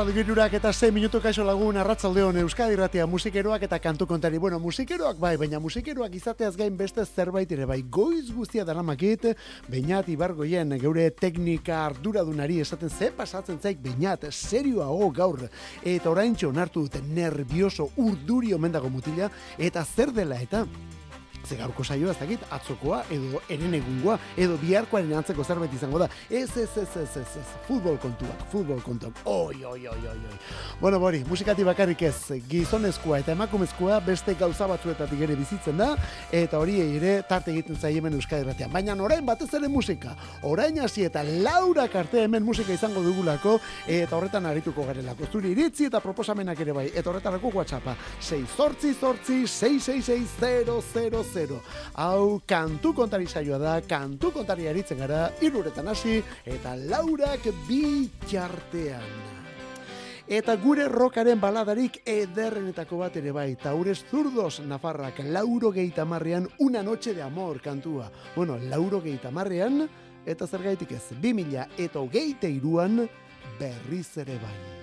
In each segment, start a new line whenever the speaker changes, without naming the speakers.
Arratzalde eta 6 minutu kaixo lagun Arratzaldeon Euskadi Ratia musikeroak eta kantu kontari. Bueno, musikeroak bai, baina musikeroak izateaz gain beste zerbait ere bai. Goiz guztia daramakit, bainat ibargoien geure teknika arduradunari esaten ze pasatzen zaik bainat serioago gaur. Eta oraintxo onartu dute nervioso urduri omendago mutila eta zer dela eta ze gaurko saioa ez dakit atzokoa edo eren egungoa edo biharkoaren antzeko zerbait izango da. Ez ez ez ez ez ez futbol kontuak, futbol kontuak. Oi oi oi oi oi. Bueno, bori, musikati bakarrik ez, gizonezkoa eta emakumezkoa beste gauza batzuetatik ere bizitzen da eta hori ere tarte egiten zaie hemen Euskadi Irratian. Baina orain batez ere musika. Orain hasi eta Laura karte hemen musika izango dugulako eta horretan arituko garelako. Zuri iritzi eta proposamenak ere bai. Eta horretarako WhatsAppa 6 zortzi zortzi 666 000. Hau kantu kontari saioa da, kantu kontari aritzen gara, iruretan hasi eta laurak bitxartean. Eta gure rokaren baladarik ederrenetako bat ere bai, taures zurdos nafarrak lauro marrean una noche de amor kantua. Bueno, lauro marrean, eta zer gaitik ez, bi mila eta hogeite iruan berriz ere bai.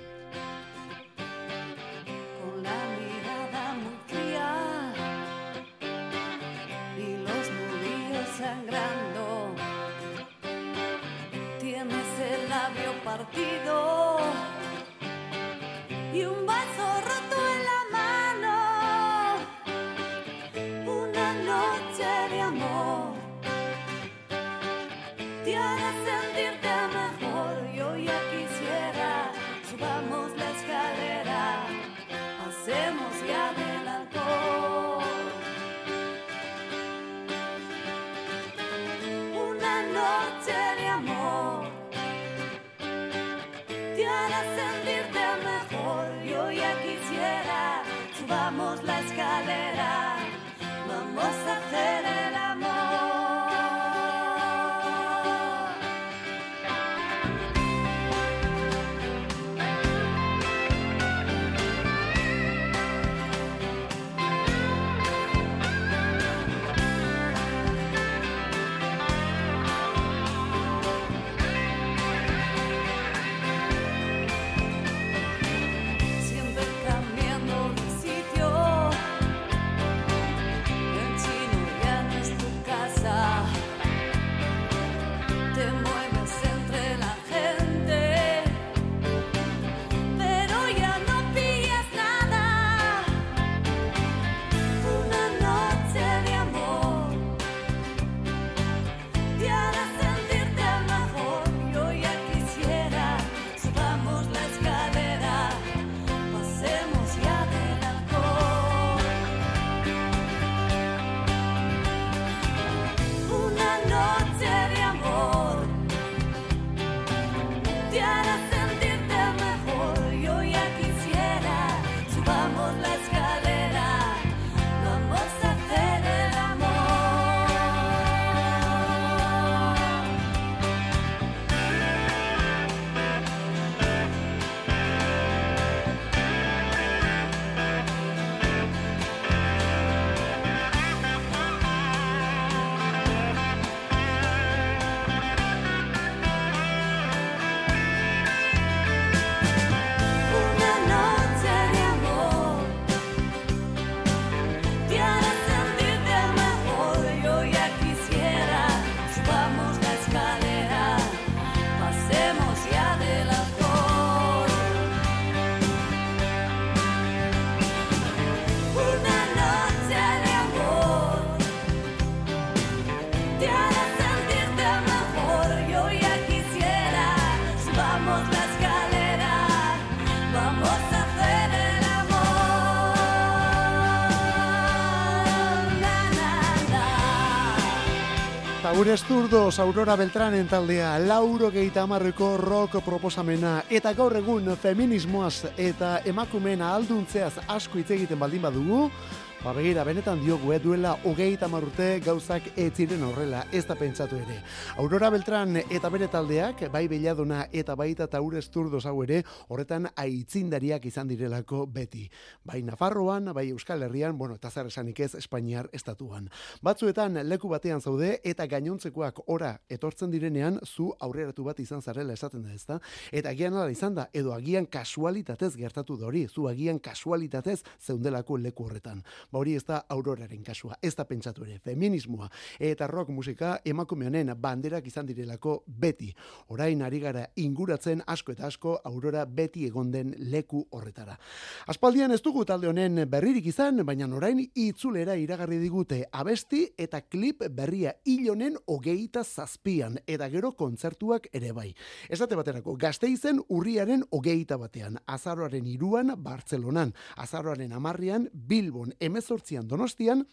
Partido
Taures zurdos Aurora Beltranen taldea lauro geita amarreko rock proposamena eta gaur egun feminismoaz eta emakumeen ahalduntzeaz asko hitz egiten baldin badugu Ba begira, benetan diogu, eh, duela hogeita marrute gauzak ez ziren horrela, ez da pentsatu ere. Aurora Beltran eta bere taldeak, bai Beladona eta baita Taures Turdos hau ere, horretan aitzindariak izan direlako beti. Bai Nafarroan, bai Euskal Herrian, bueno, eta zer esanik ez Espainiar estatuan. Batzuetan leku batean zaude eta gainontzekoak ora etortzen direnean zu aurreratu bat izan zarela esaten da, ezta? Eta agian ala izan da, edo agian kasualitatez gertatu da hori, zu agian kasualitatez zeundelako leku horretan. Ba hori ez da auroraren kasua, ez da pentsatu ere, feminismoa eta rock musika emakume honen banderak izan direlako beti. Orain ari gara inguratzen asko eta asko aurora beti egon den leku horretara. Aspaldian ez dugu talde honen berririk izan, baina orain itzulera iragarri digute abesti eta klip berria hilonen hogeita zazpian, eta gero kontzertuak ere bai. Esate baterako, gazteizen urriaren hogeita batean, azaroaren iruan Bartzelonan, azaroaren amarrian Bilbon, emezortzian Donostian,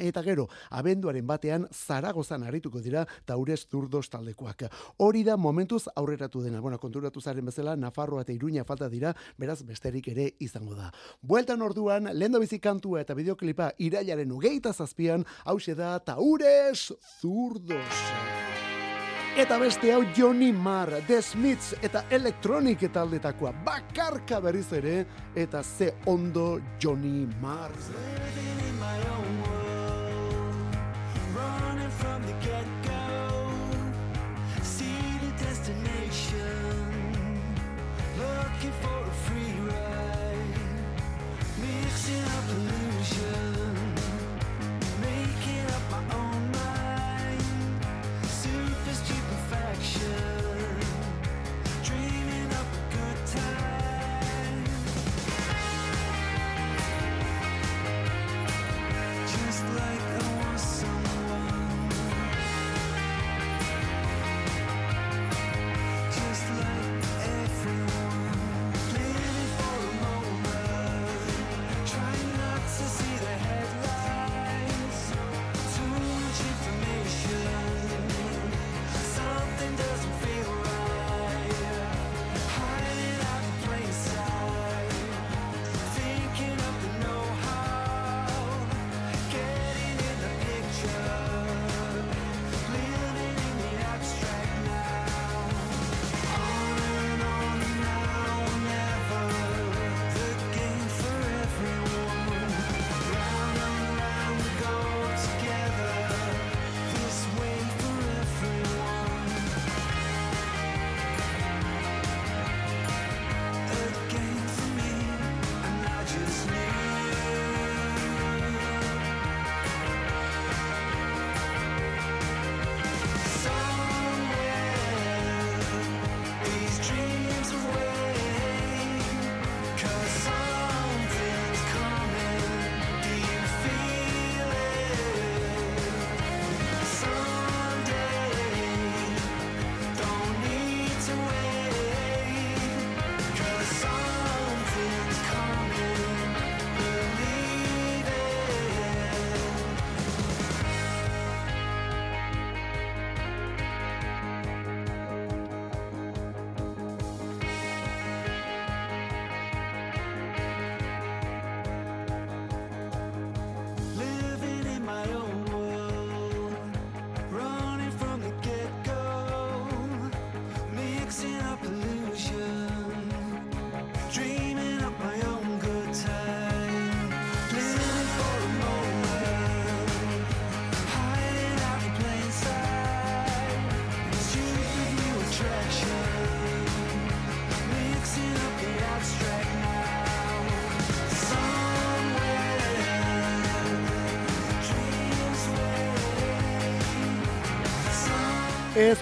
Eta gero, abenduaren batean Zaragozan arituko dira Taurez Zurdos taldekoak. Hori da momentuz aurreratu dena. Bueno, konturatu zaren bezala, Nafarroa eta Iruña falta dira, beraz besterik ere izango da. Bueltan orduan, lehen kantua eta bideoklipa irailaren ugeita zazpian, hause da Taurez Zurdos. Eta beste hau Johnny Marr, The Smiths eta Electronic taldetakoa bakarka berriz ere, eta ze ondo Johnny Marr.
looking for a free ride. Mixing up illusion,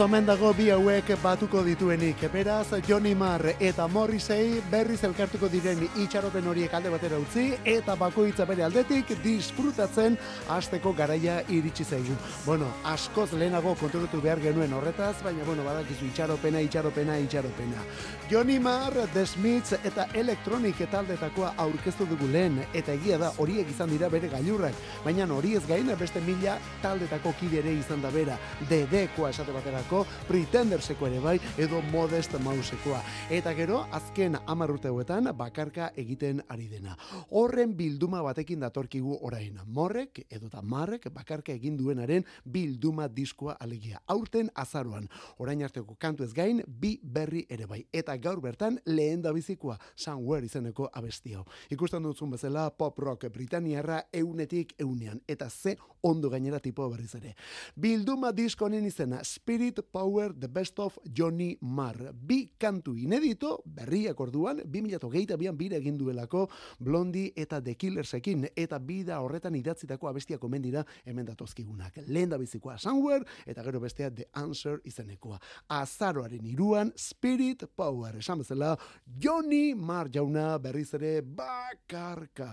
omen dago bi hauek batuko dituenik. Beraz, Johnny Marr eta Morrissey berriz elkartuko diren itxaropen horiek alde batera utzi eta bakoitza bere aldetik disfrutatzen hasteko garaia iritsi zaigu. Bueno, askoz lehenago kontrolatu behar genuen horretaz, baina bueno, badakizu itxaropena, itxaropena, itxaropena. Johnny Marr, The Smiths eta Electronic taldetakoa aurkeztu dugu lehen eta egia da horiek izan dira bere gailurrak, baina hori ez gain beste mila taldetako kide ere izan da bera. Dedekoa esate baterako baterako Pretenderseko ere bai edo Modest Mousekoa. Eta gero, azken hamar urte hauetan bakarka egiten ari dena. Horren bilduma batekin datorkigu orain. Morrek edo da Marrek bakarka egin duenaren bilduma diskoa alegia. Aurten azaroan, orain arteko kantu ez gain, bi berri ere bai. Eta gaur bertan lehen da bizikoa, Somewhere izeneko abesti hau. Ikusten duzun bezala pop rock Britaniarra eunetik eunean. Eta ze ondo gainera tipo berriz ere. Bilduma disko honen izena Spirit Power The Best of Johnny Marr. Bi kantu inedito, berriak orduan, 2008an bire egin duelako Blondie eta The Killersekin, eta bida horretan idatzitako abestiak omen dira hemen datozkigunak. Lehen da bizikoa Somewhere, eta gero bestea The Answer izenekoa. Azaroaren iruan Spirit Power, esan bezala Johnny Marr jauna berriz ere bakarka.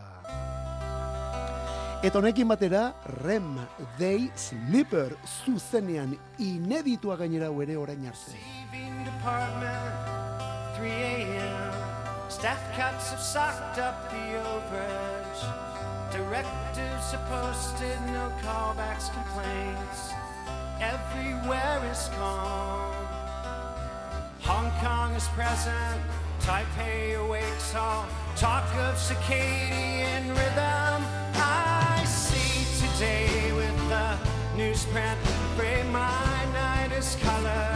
Eta honekin batera, Rem, They Sleeper, zuzenean ineditua gainera ere orain arte.
Receiving department, 3 a.m. Staff cuts have socked up the overage. Directives are posted, no callbacks, complaints. Everywhere is calm. Hong Kong is present, Taipei awakes all. Talk of circadian rhythm. Today with the newsprint. My night is colored.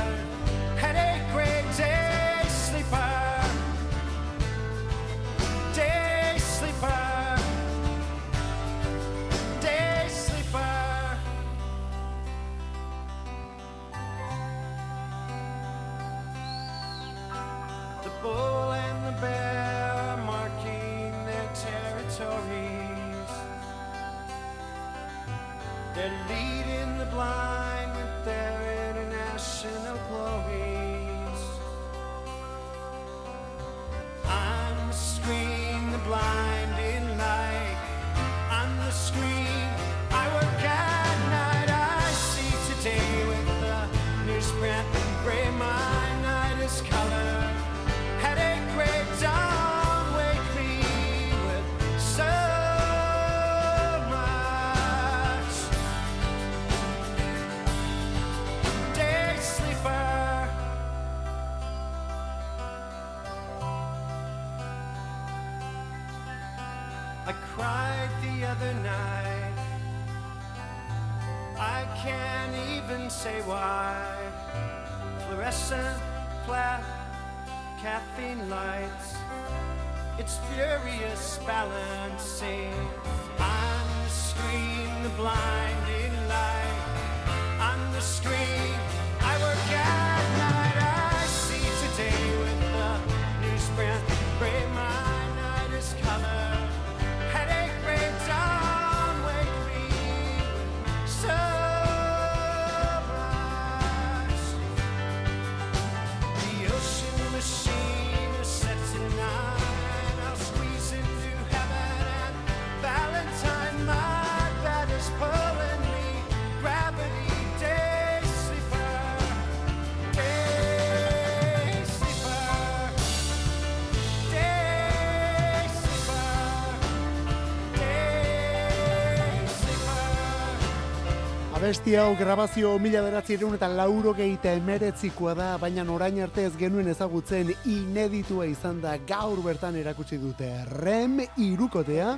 Abesti hau grabazio mila beratzireun eta lauro geita emeretzikoa da, baina orain arte ez genuen ezagutzen ineditua izan da gaur bertan erakutsi dute. Rem irukotea,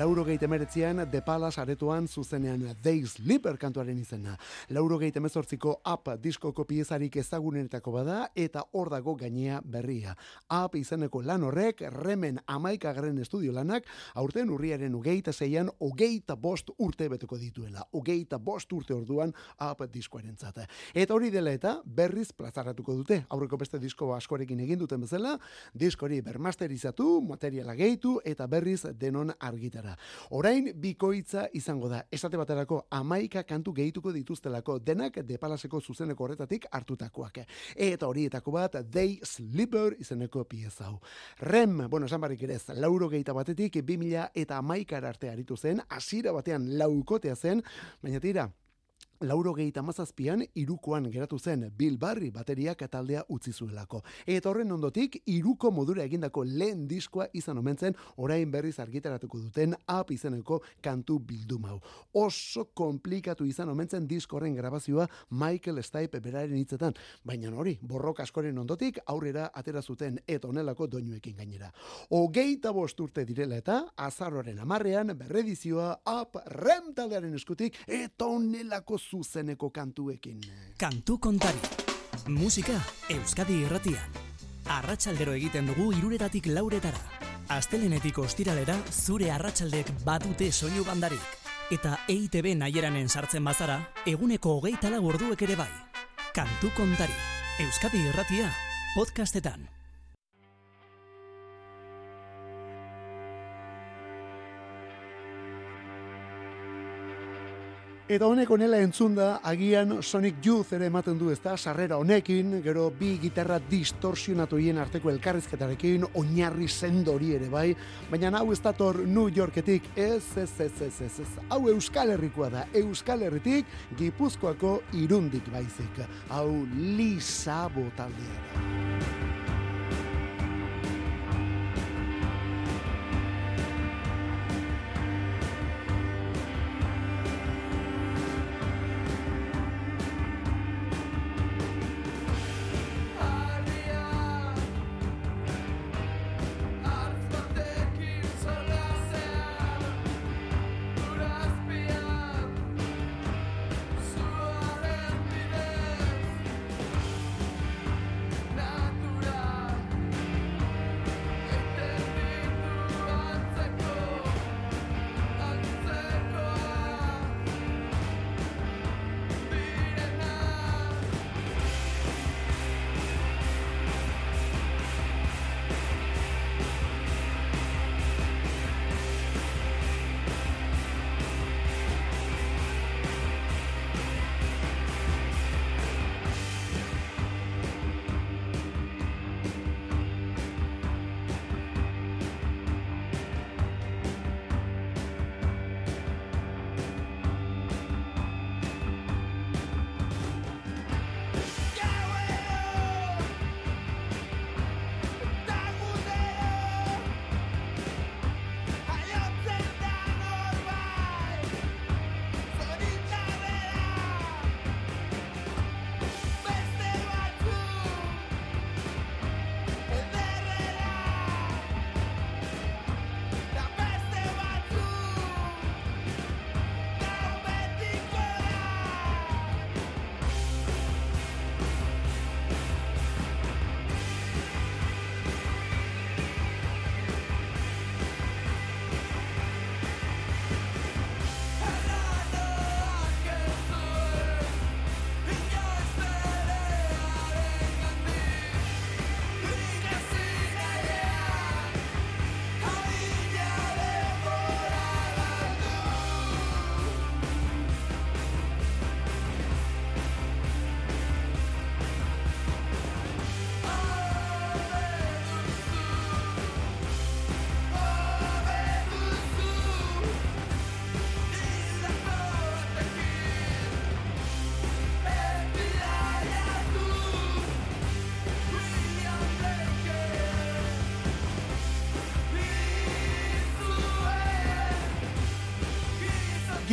lauro geita emeretzian The Palace aretoan zuzenean They Sleeper kantuaren izena. Lauro geita emezortziko Up diskoko piezarik ezagunenetako bada eta hor dago gainea berria. Up izeneko lan horrek Remen amaikagarren estudio lanak aurten urriaren ugeita zeian ugeita bost urte beteko dituela. Ugeita bost urte orduan Up diskoaren zata. Eta hori dela eta berriz plazaratuko dute. Aurreko beste disko askorekin egin duten bezala, diskori bermasterizatu, materiala gehitu eta berriz denon argitara. Orain bikoitza izango da. Esate baterako amaika kantu gehituko dituztelako denak depalaseko zuzeneko horretatik hartutakoak. Eta horietako bat They Sleeper izeneko pieza hau. Rem, bueno, esan barrik ere lauro gehieta batetik 2000 eta amaikara arte aritu zen, hasiera batean laukotea zen, baina tira, lauro gehieta mazazpian, irukoan geratu zen Bill Barry bateriak taldea utzi zuelako. Eta horren ondotik, iruko modura egindako lehen diskoa izan omen zen, orain berriz argitaratuko duten ap izeneko kantu bildumau. Oso komplikatu izan omen zen diskoren grabazioa Michael Stipe beraren hitzetan, baina hori, borroka askoren ondotik aurrera atera zuten eta onelako doinuekin gainera. Hogeita bost urte direla eta azaroren amarrean berredizioa ap rem taldearen eskutik eta onelako zuzeneko kantuekin.
Kantu kontari. Musika Euskadi irratian. Arratsaldero egiten dugu iruretatik lauretara. Astelenetik ostiralera zure arratsaldek badute soinu bandarik. Eta EITB naieranen sartzen bazara, eguneko hogeita lau orduek ere bai. Kantu kontari. Euskadi irratia. Podcastetan.
Eta honek onela entzunda, agian Sonic Youth ere ematen du ezta, sarrera honekin, gero bi gitarra distorsionatu hien arteko elkarrizketarekin, oinarri sendo hori ere bai, baina hau ez dator New Yorketik, ez, ez, ez, ez, ez, ez, hau Euskal Herrikoa da, Euskal Herritik, Gipuzkoako irundik baizik, hau Lisa Botaldea da.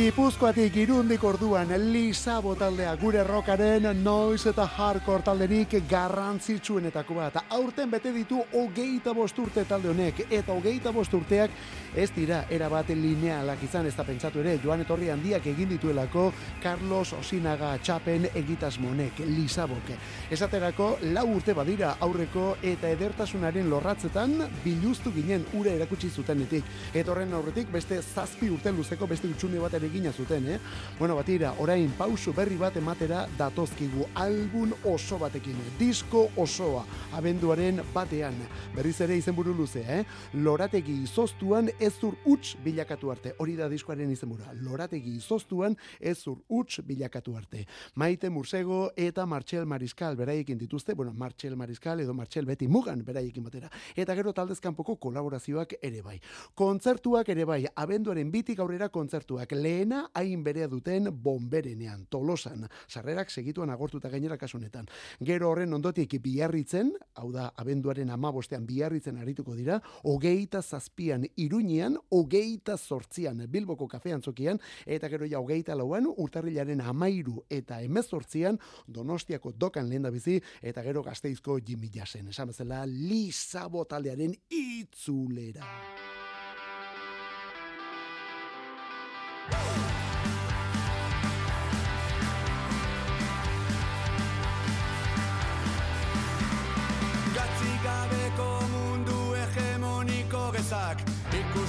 Gipuzkoatik irundik orduan Lisa botaldea gure rokaren noiz eta hardcore talderik garrantzitsuenetako bat. Aurten bete ditu hogeita bost urte talde honek eta hogeita bost urteak ez dira erabat linealak izan ez da pentsatu ere joan etorri handiak egin dituelako Carlos Osinaga txapen egitasmonek Lisabok. Esaterako lau urte badira aurreko eta edertasunaren lorratzetan biluztu ginen ura erakutsi zutenetik. Eta horren aurretik beste zazpi urte luzeko beste utxune bat ere egina zuten, eh? Bueno, batira, orain pausu berri bat ematera datozkigu album oso batekin, disko osoa, abenduaren batean. Berriz ere izenburu luze, eh? Lorategi izoztuan ez zur huts bilakatu arte. Hori da diskoaren izenburua. Lorategi izoztuan ez zur huts bilakatu arte. Maite Mursego eta Martxel Mariscal beraiekin dituzte, bueno, Martxel Mariscal edo Martxel Beti Mugan beraiekin batera. Eta gero taldezkanpoko kolaborazioak ere bai. Kontzertuak ere bai, abenduaren bitik aurrera kontzertuak. Lehen lehena hain berea duten bomberenean, tolosan, sarrerak segituan agortuta gainera kasunetan. Gero horren ondotik biarritzen, hau da, abenduaren amabostean biarritzen arituko dira, hogeita zazpian iruñean, hogeita zortzian Bilboko kafean zokian, eta gero ja hogeita lauan, urtarrilaren amairu eta emezortzian, Donostiako dokan lehen bizi, eta gero gazteizko Jimmy Jassen. Esan bezala, Lizabo taldearen itzulera.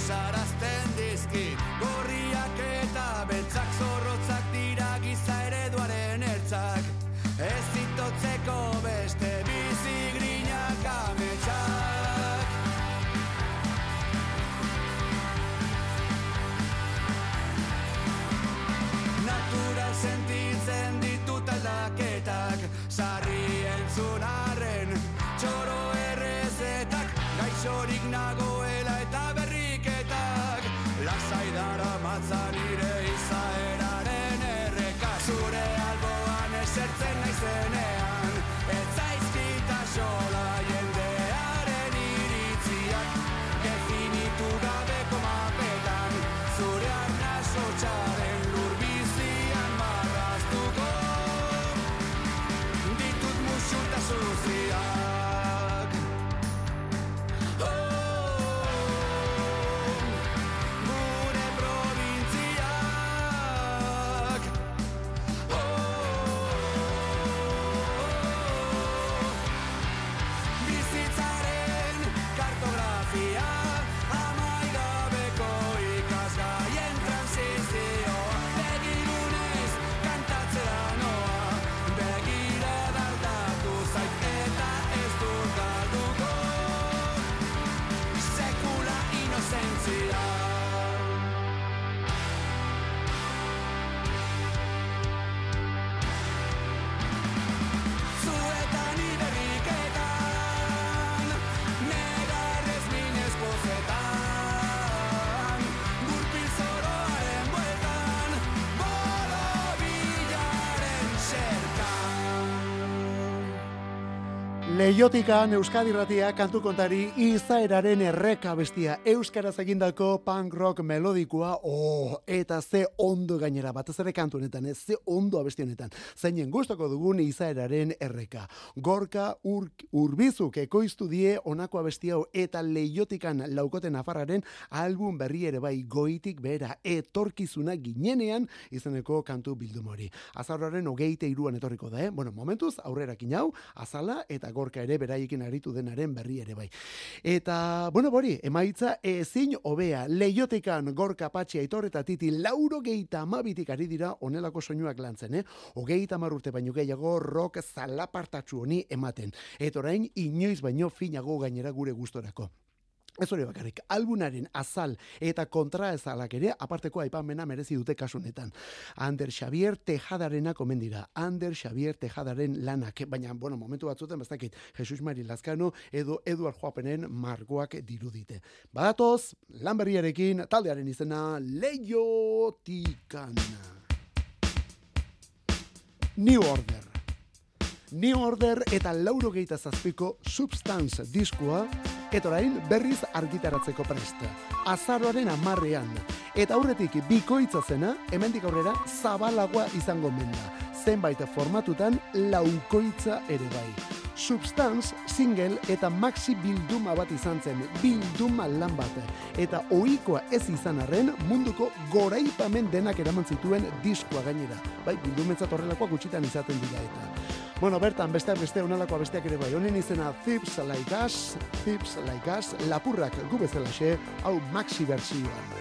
Ikusarazten dizkit
Leiotikan Euskadi Ratia kantu kontari izaeraren erreka bestia Euskaraz egindako punk rock melodikoa oh, eta ze ondo gainera batez ere kantu honetan ez ze ondo abesti honetan zeinen gustoko dugun izaeraren erreka Gorka ur, urbizuk ekoiztu die honako abesti hau eta leiotikan laukoten afarraren album berri ere bai goitik behera etorkizuna ginenean izeneko kantu bildumori. Azarroaren hogeite iruan etorriko da, eh? Bueno, momentuz aurrerakin hau, azala eta gorka ere beraiekin aritu denaren berri ere bai. Eta, bueno, bori, emaitza ezin hobea, leiotikan gorka patxi aitor eta titi lauro geita amabitik ari dira onelako soinuak lantzen, eh? Hogeita marrurte baino gehiago rock zalapartatxu honi ematen. Eta orain, inoiz baino finago gainera gure gustorako. Ez hori bakarrik, albunaren azal eta kontraezalak ere aparteko aipamena merezi dute kasunetan. Ander Xavier Tejadaren komen dira. Ander Xavier Tejadaren lanak. Baina, bueno, momentu batzuten, bastakit, Jesus Mari Lazkano edo Eduard Joapenen margoak dirudite. Badatoz, lan berriarekin, taldearen izena Leiotikan. New Order. New Order eta lauro geita zazpiko Substance diskoa, eta orain berriz argitaratzeko prest. Azaroaren amarrean. Eta aurretik bikoitza zena, hemendik aurrera zabalagoa izango menda. Zenbait formatutan laukoitza ere bai. Substance, single eta maxi bilduma bat izan zen, bilduma lan bat. Eta ohikoa ez izan arren munduko goraipamen denak eraman zituen diskoa gainera. Bai, bildumentzat horrelakoak gutxitan izaten dira eta. Bueno, bertan, besteak beste onalakoa besteak ere bai. Honen izena Thips Like Us, Thips Like Us, lapurrak gu bezalaxe, hau maxi bertsioan.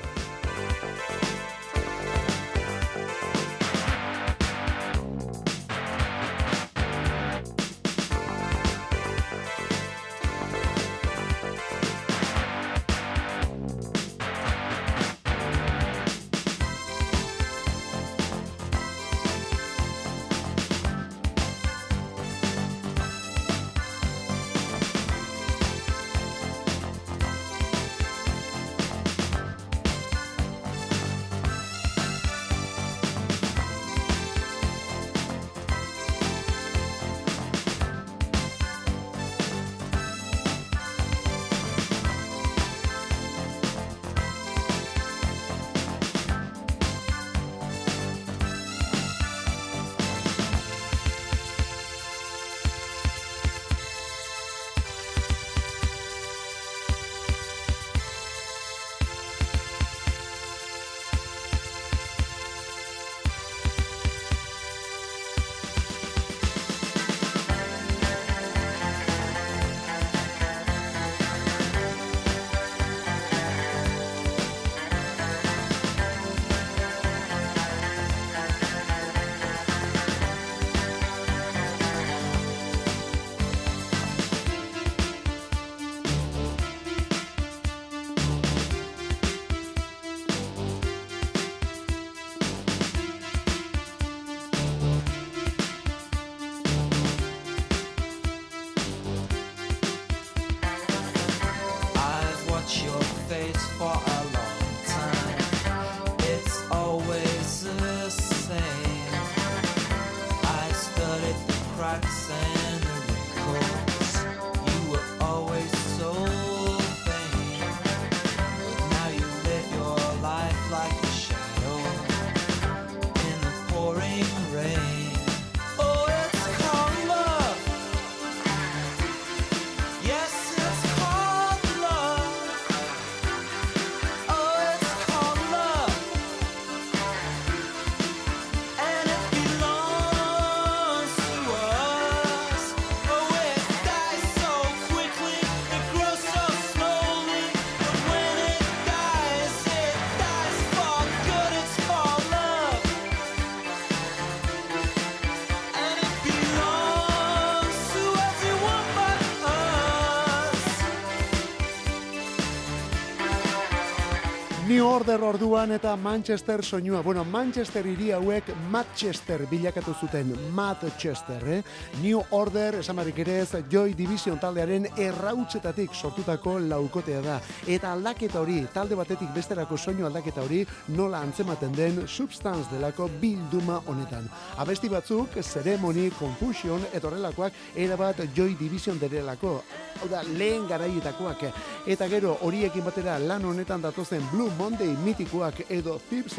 New Order orduan eta Manchester soinua. Bueno, Manchester hiri hauek Manchester bilakatu zuten. Manchester, eh? New Order, esan barrik ere ez, Joy Division taldearen errautzetatik sortutako laukotea da. Eta aldaketa hori, talde batetik besterako soinu aldaketa hori, nola antzematen den Substance delako bilduma honetan. Abesti batzuk, Ceremony, Confusion, eta horrelakoak, erabat Joy Division derelako. Hau da, lehen garaietakoak. Eta gero, horiekin batera lan honetan datozen Blue Monday mitikoak edo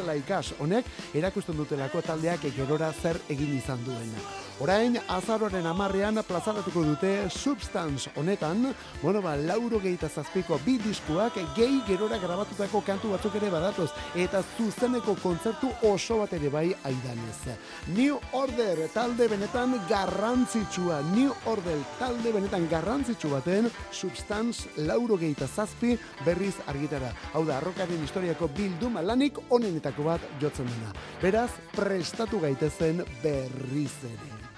Like Us honek erakusten dutelako taldeak gerora zer egin izan duen. Orain, azaroren amarrean plazaratuko dute Substance honetan, bueno, ba, lauro gehieta zazpiko bi diskuak gehi gerora grabatutako kantu batzuk ere badatoz, eta zuzeneko kontzertu oso bat ere bai aidanez. New Order talde benetan garrantzitsua, New Order talde benetan garrantzitsu baten Substance lauro gehieta zazpi berriz argitara. Hau da, arrokaren historiako bilduma lanik onenetako bat jotzen dena. Beraz, prestatu gaitezen berriz ere.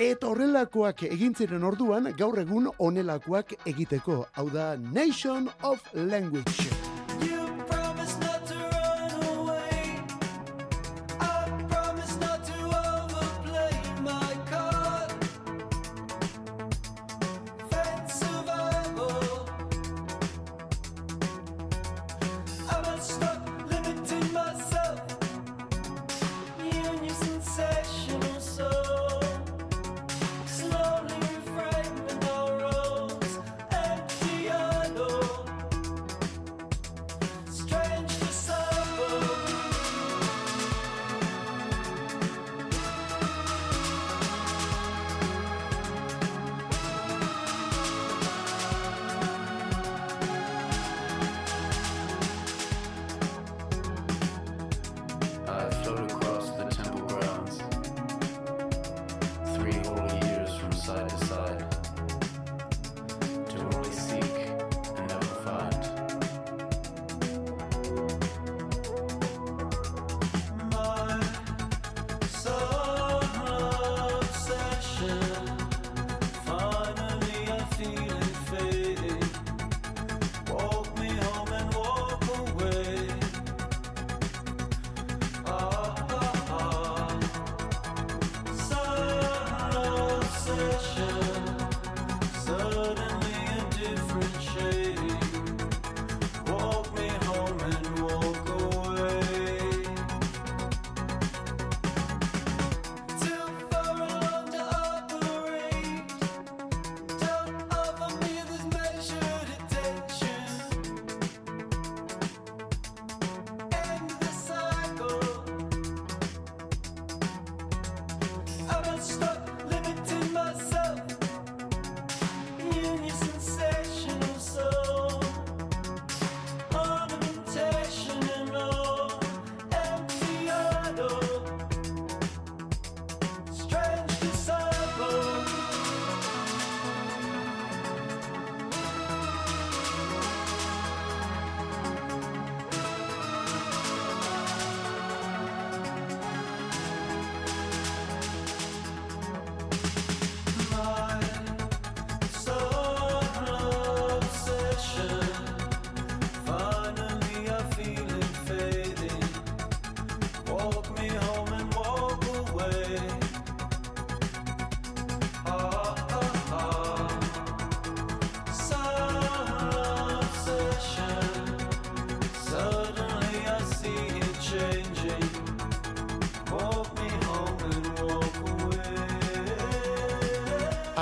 Eta horrelakoak egin ziren orduan, gaur egun honelakoak egiteko. Hau da Nation of Language.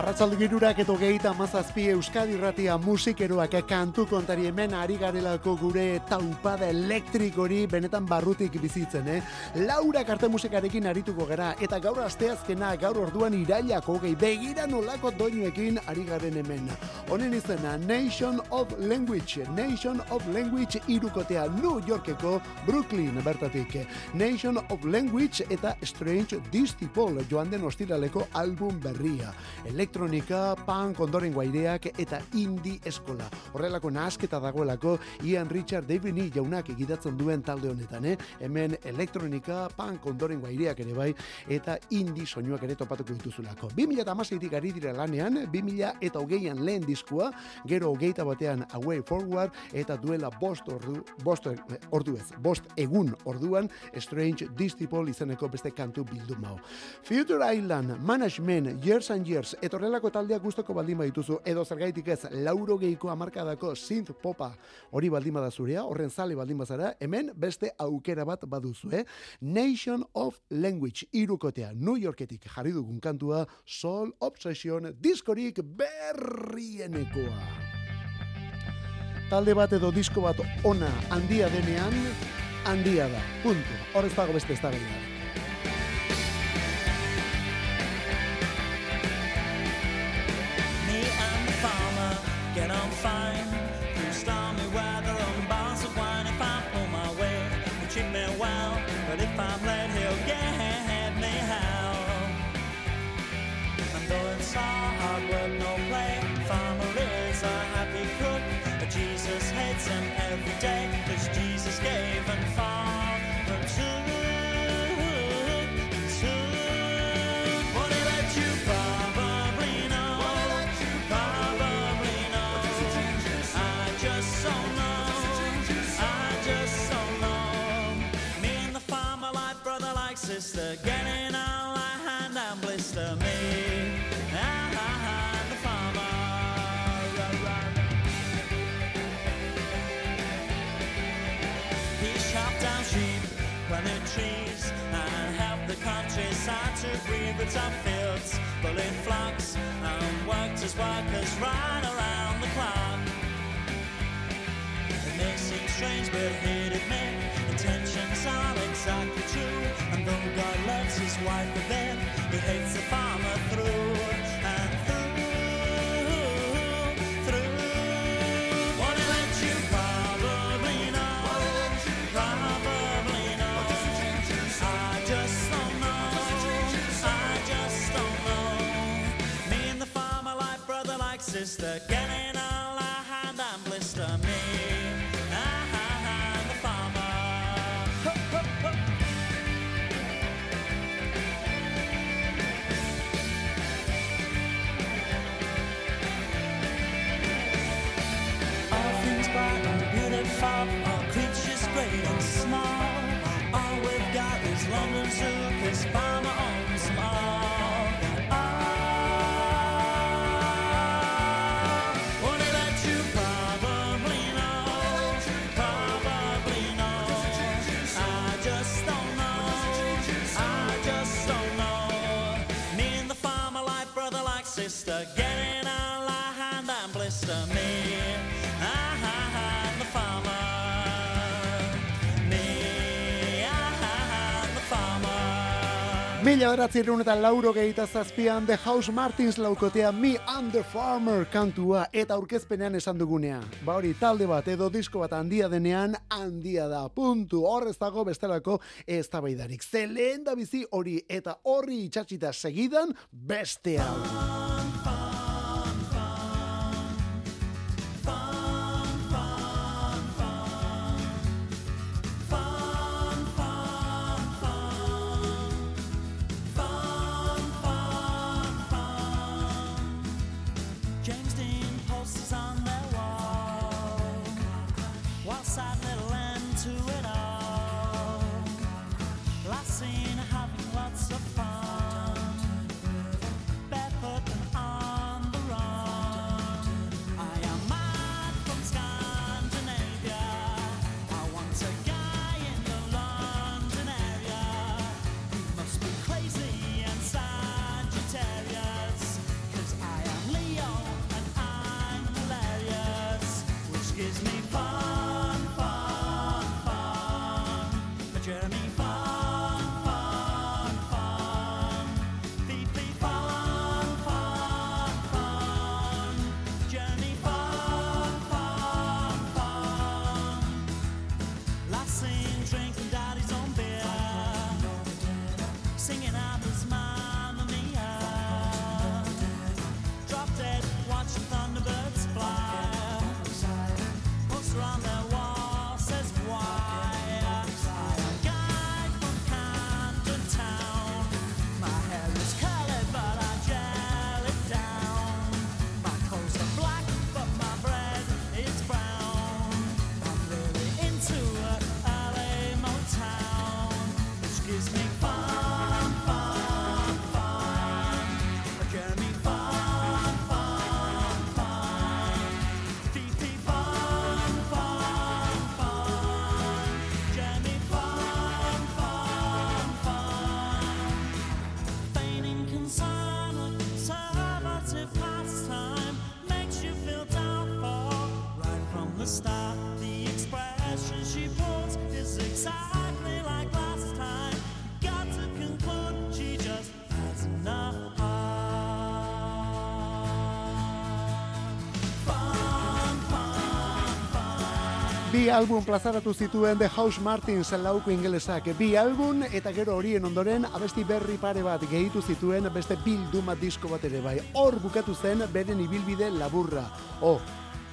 Arratzalde girurak eto gehieta mazazpi Euskadi Ratia musikeroak kantu kontari hemen ari garelako gure taupada elektrikori benetan barrutik bizitzen, eh? Laura karte musikarekin arituko gara eta gaur asteazkena gaur orduan irailako gehi begira nolako doinuekin ari garen hemen. Honen izena Nation of Language, Nation of Language irukotea New Yorkeko Brooklyn bertatik. Nation of Language eta Strange Distipol joan den ostiraleko album berria. Elektronika, punk ondorengo aireak eta indie eskola. Horrelako nahasketa dagoelako Ian Richard David Lee jaunak egidatzen duen talde honetan, eh? Hemen elektronika, punk ondorengo aireak ere bai, eta indie soinuak ere topatuko dituzulako. 2008-tik ari dira lanean, 2000 eta hogeian lehen diskua, gero hogeita batean Away Forward, eta duela bost ordu, bost eh, ordu ez, bost egun orduan, Strange Distipol izeneko beste kantu bilduma hau. Future Island, Management, Years and Years, etorrelako taldeak gustoko baldin badituzu, edo zergaitik ez, lauro geiko amarkadako synth popa hori baldin bada zurea, horren zale baldin bazara, hemen beste aukera bat baduzu, eh? Nation of Language, irukotea, New Yorketik jarri dugun kantua, Soul Obsession, diskorik berrienekoa. Talde bat edo disko bat ona handia denean, handia da. Punto. Horrez dago beste ez da
Me and the farmer get on fine with top fields, bullet flocks, and worked as workers right around the clock. It may seem strange, but he'd admit intentions are exactly true. And though God loves his wife a bit, he hates the farmer sister, getting all our hand and blister me. Ah, the farmer. All things bright and beautiful, all creatures great and small. All we've got is London Zoo, 'cause Farmer
Mila beratzerun eta lauro gehieta zazpian The House Martins laukotea Me and the Farmer kantua eta aurkezpenean esan dugunea. Ba hori talde bat edo disko bat handia denean handia da. Puntu. Horrez dago bestelako ez tabaidarik. Zeleen da bizi hori eta horri itxatxita segidan beste hau. Bi album plazaratu zituen The House Martins lauko ingelesak. Bi album eta gero horien ondoren abesti berri pare bat gehitu zituen beste bilduma disko bat ere bai. Hor bukatu zen beren ibilbide laburra. Oh,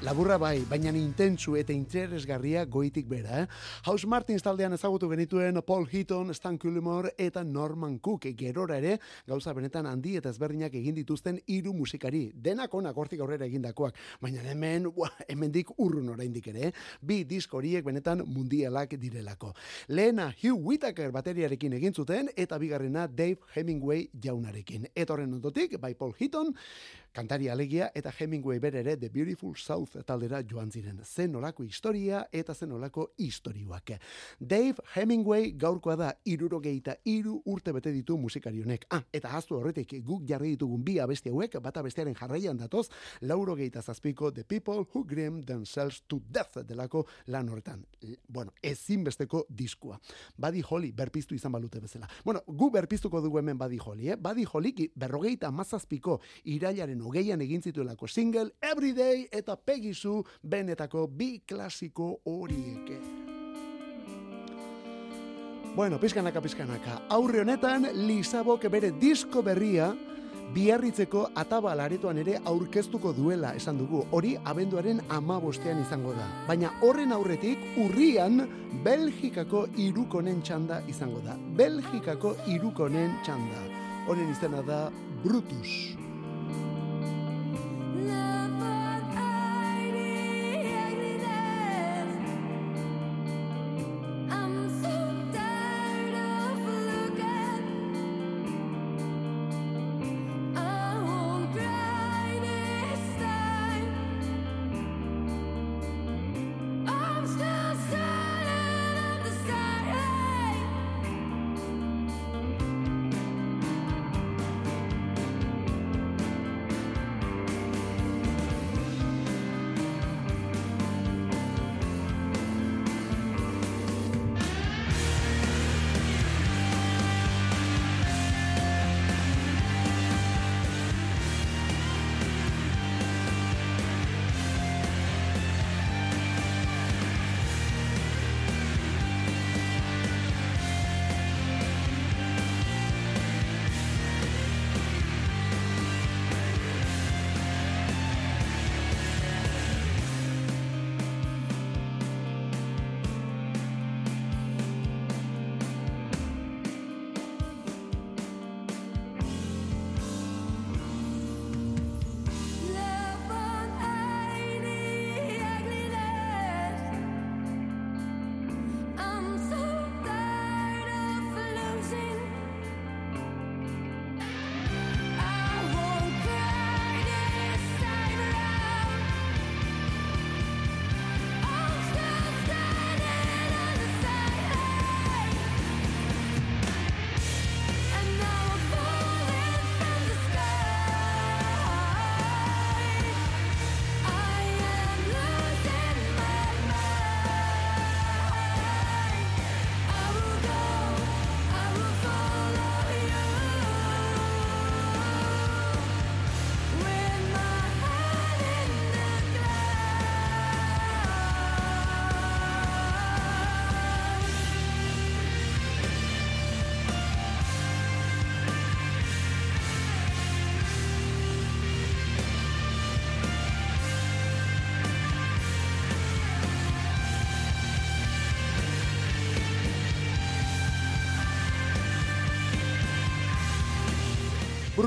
Laburra bai, baina intentsu eta interesgarria goitik bera, eh? House Martins taldean ezagutu genituen Paul Heaton, Stan Cullimore eta Norman Cook gerora ere gauza benetan handi eta ezberdinak egin dituzten hiru musikari. Denak onak hortik aurrera egindakoak, baina hemen, ua, hemendik urrun oraindik ere, eh? bi disko horiek benetan mundialak direlako. Lehena Hugh Whittaker bateriarekin egin zuten eta bigarrena Dave Hemingway jaunarekin. Etorren ondotik, bai Paul Heaton, kantari alegia eta Hemingway bere ere The Beautiful South taldera joan ziren. Zen olako historia eta zen olako historioak. Dave Hemingway gaurkoa da irurogeita iru urte bete ditu musikari honek. Ah, eta haztu horretik guk jarri ditugun bi abesti hauek, bata bestearen jarraian datoz, laurogeita zazpiko The People Who Grim Themselves to Death delako lan horretan. Bueno, ezinbesteko diskua. Buddy Holly berpiztu izan balute bezala. Bueno, gu berpiztuko dugu hemen Buddy Holly, eh? Buddy Holly berrogeita mazazpiko irailaren hogeian egin zituelako single Everyday eta Pegisu benetako bi klasiko horiek. Bueno, pizkanaka, pizkanaka. Aurre honetan, Lisabok bere disko berria biarritzeko atabal aretoan ere aurkeztuko duela esan dugu. Hori abenduaren amabostean izango da. Baina horren aurretik urrian Belgikako irukonen txanda izango da. Belgikako irukonen txanda. Honen izena da Brutus.
I'm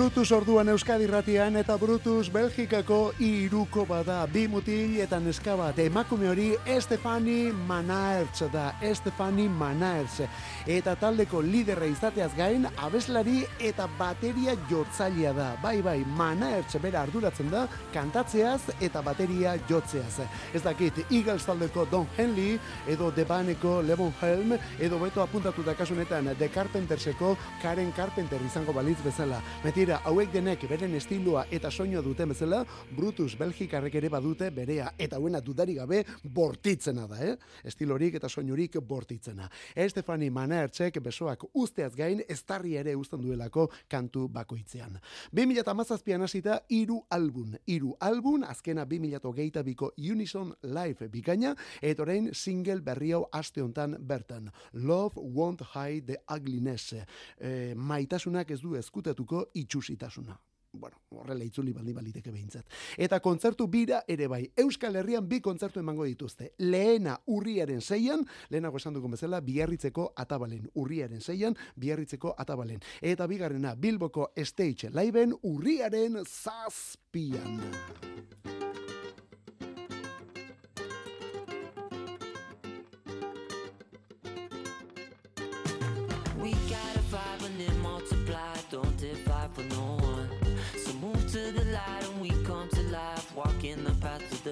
Brutus orduan Euskadi ratian eta Brutus Belgikako iruko bada. Bi mutil eta neska bat. Emakume hori Estefani Manaertz da. Estefani Manaertz eta taldeko liderra izateaz gain abeslari eta bateria jotzailea da. Bai bai Manaertz bera arduratzen da kantatzeaz eta bateria jotzeaz. Ez dakit Eagles taldeko Don Henley edo The Baneko Levon Helm edo beto apuntatu da kasunetan The Carpenterseko Karen Carpenter izango balitz bezala. Gainera, hauek denek beren estiloa eta soinua duten bezala, Brutus Belgikarrek ere badute berea eta hauena dudari gabe bortitzena da, eh? Estilorik eta soinurik bortitzena. Eh, Estefani Manertzek besoak usteaz gain estarri ere uzten duelako kantu bakoitzean. 2017an hasita hiru album, hiru album azkena 2022ko Unison Life bikaina eta orain single berri hau aste hontan bertan. Love won't hide the ugliness. E, maitasunak ez du ezkutatuko itxura itxusitasuna. Bueno, horrela itzuli baldi baliteke behintzat. Eta kontzertu bira ere bai, Euskal Herrian bi kontzertu emango dituzte. Lehena urriaren zeian, lehenago esan dugun bezala, biarritzeko atabalen. Urriaren zeian, biarritzeko atabalen. Eta bigarrena, Bilboko stage laiben urriaren zazpian.
Zazpian.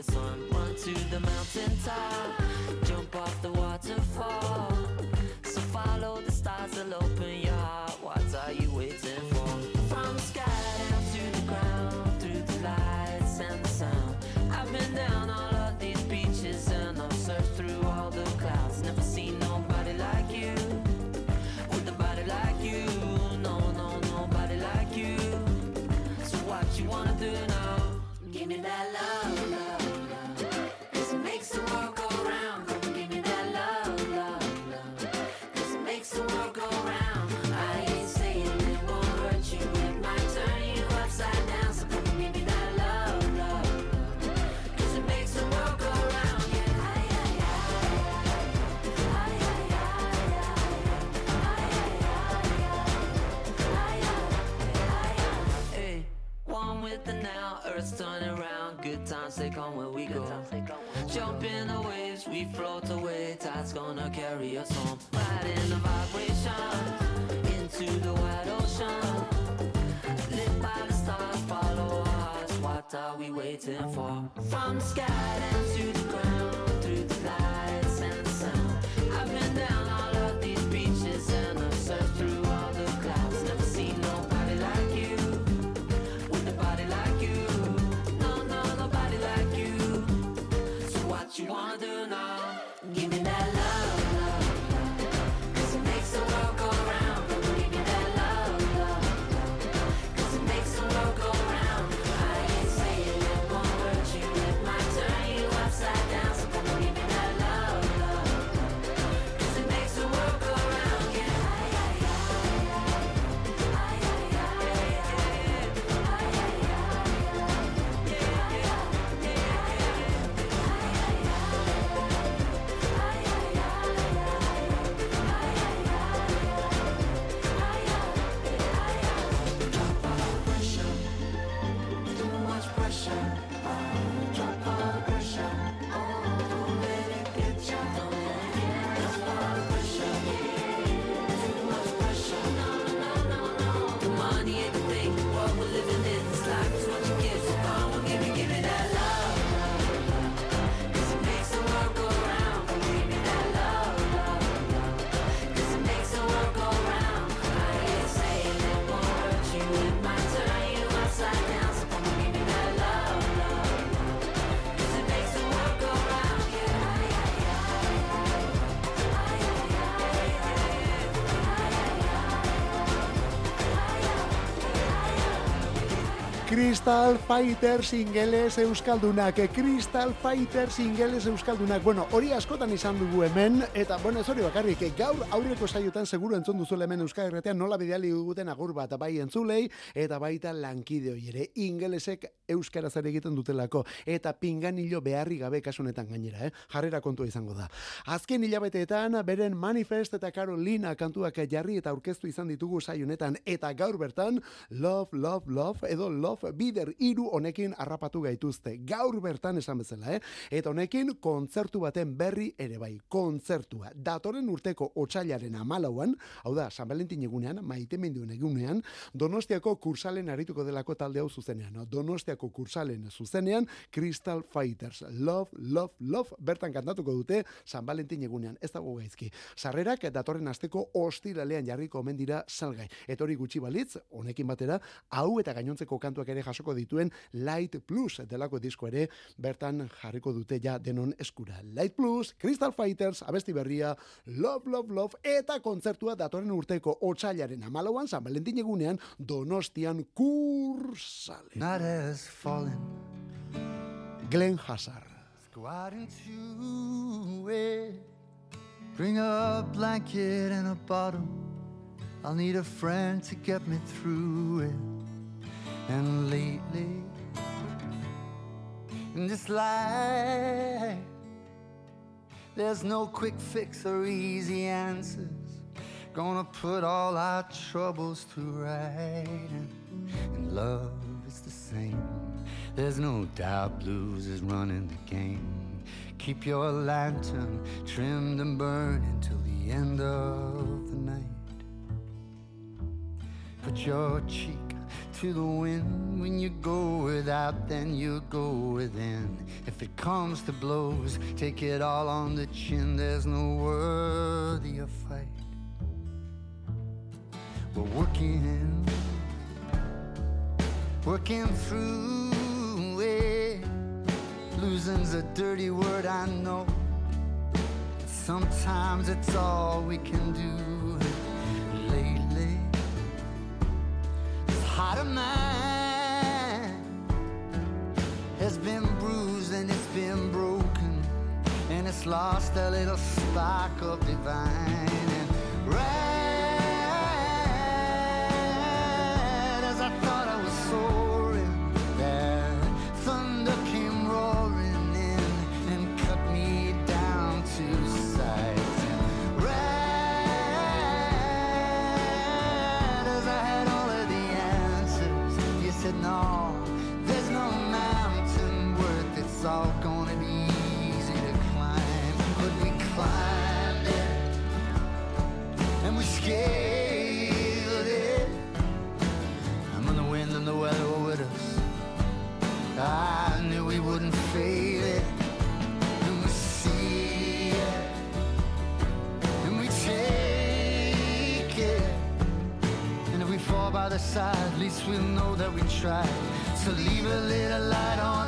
the sun, run to the mountain top. times they come
Crystal Fighters ingeles euskaldunak, Crystal Fighters ingeles euskaldunak. Bueno, hori askotan izan dugu hemen, eta bueno, ez hori bakarrik, gaur aurreko saiotan seguru entzun duzu hemen Euskal Herretean nola bidali duten agur bat, bai entzulei, eta baita lankide ere, ingelesek euskaraz ere egiten dutelako, eta pinganillo beharri gabe kasunetan gainera, eh? jarrera kontua izango da. Azken hilabeteetan, beren manifest eta Carolina kantuak jarri eta aurkeztu izan ditugu saionetan, eta gaur bertan, love, love, love, edo love, bi bider iru honekin harrapatu gaituzte. Gaur bertan esan bezala, eh? Eta honekin kontzertu baten berri ere bai, kontzertua. Datoren urteko otsailaren amalauan, hau da, San Valentin egunean, maite menduen egunean, Donostiako kursalen arituko delako talde hau zuzenean. No? Donostiako kursalen zuzenean, Crystal Fighters. Love, love, love, bertan kantatuko dute San Valentin egunean. Ez dago gaizki. Sarrerak datorren asteko ostiralean jarriko omen dira salgai. Eta hori gutxi balitz, honekin batera, hau eta gainontzeko kantuak ere jasoko dituen Light Plus delako disko ere bertan jarriko dute ja denon eskura. Light Plus, Crystal Fighters, abesti berria, Love, Love, Love, eta kontzertua datorren urteko otsailaren amalauan, San Valentin egunean, Donostian kursale.
Night has fallen.
Glenn Hazard.
Bring a blanket and a bottle. I'll need a friend to get me through it. And lately, in this life, there's no quick fix or easy answers. Gonna put all our troubles to right. And, love is the same. There's no doubt blues is running the game. Keep your lantern trimmed and burning till the end of the night. Put your cheek to the wind when you go without, then you go within. If it comes to blows, take it all on the chin. There's no worthy of fight. We're working, working through it. Losing's a dirty word, I know. But sometimes it's all we can do. Of mine has been bruised and it's been broken, and it's lost a little spark of divine. At least we'll know that we tried. So leave a little light on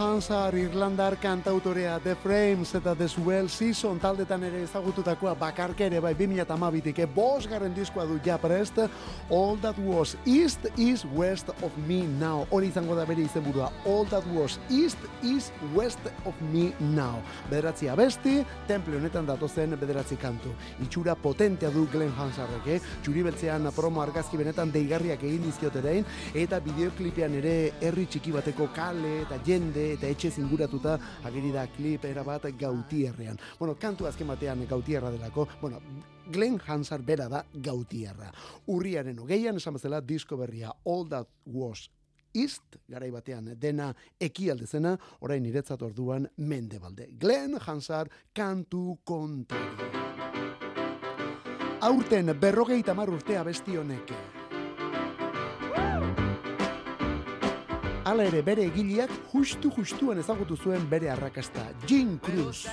Glenn Hansard, Irlandar kantautorea The Frames eta The Swell Season taldetan ere ezagututakoa bakarke ere bai 2012tik bosgarren diskoa du ja prest All That Was East is West of Me Now. Hori izango da bere izenburua. All That Was East is West of Me Now. Bederatzi abesti, temple honetan datozen bederatzi kantu. Itxura potentea du Glenn Hansardek eh? txuri beltzean promo argazki benetan deigarriak egin dizkioterein eta bideoklipean ere herri txiki bateko kale eta jende eta etxe zinguratuta ageri da klip erabat gautierrean. Bueno, kantu azken batean gautierra delako, bueno, Glenn Hansard bera da gautierra. Urriaren hogeian esan bezala disko berria All That Was East, garai batean dena ekialde zena, orain niretzat orduan mendebalde. Glenn Hansard kantu kontari. Aurten berrogeita mar urtea besti honek. Hala ere bere egileak justu justuan ezagutu zuen bere arrakasta, Gene Cruz.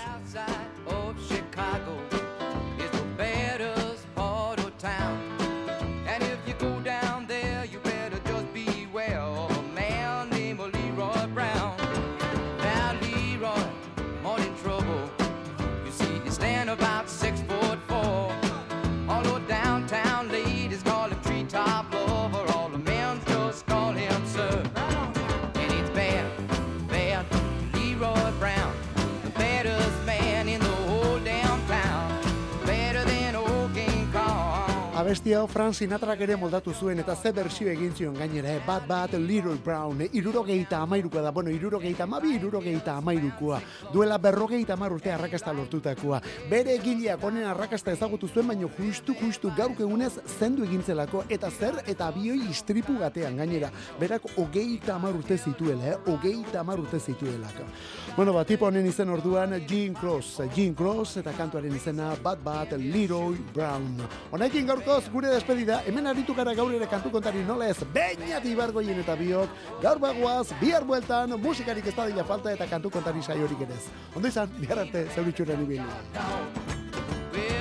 Abesti hau Frank Sinatrak ere moldatu zuen eta ze bersio egin zion gainera, eh? bat bat Leroy Brown, eh? irurogeita amairukoa da, bueno, irurogeita amabi, irurogeita amairukoa, duela berrogeita amar urte arrakasta lortutakoa. Bere egileak honen arrakasta ezagutu zuen, baino justu, justu gaurko egunez zendu egintzelako, eta zer eta bioi istripu batean gainera. Berak hogeita amar urte zituela, eh? hogeita amar urte zituelako. Bueno, ba, tipo honen izen orduan Gene Cross, Gene Cross eta kantuaren izena bat bat Leroy Brown. Honekin gaurkoz gure despedida, hemen aritu gara gaur ere kantu kontari nola ez, beinat ibargoien eta biok, gaur bagoaz, bihar bueltan, musikarik ez da dila falta eta kantu kontari saiorik ez. Ondo izan, bihar arte, zeuritxuren.
Well,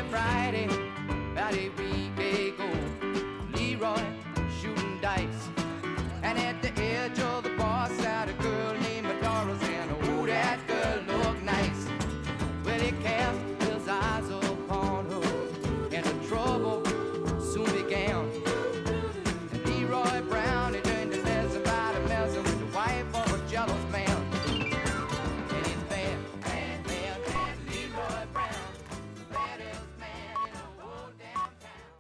Friday, a Leroy shooting dice, and at the edge of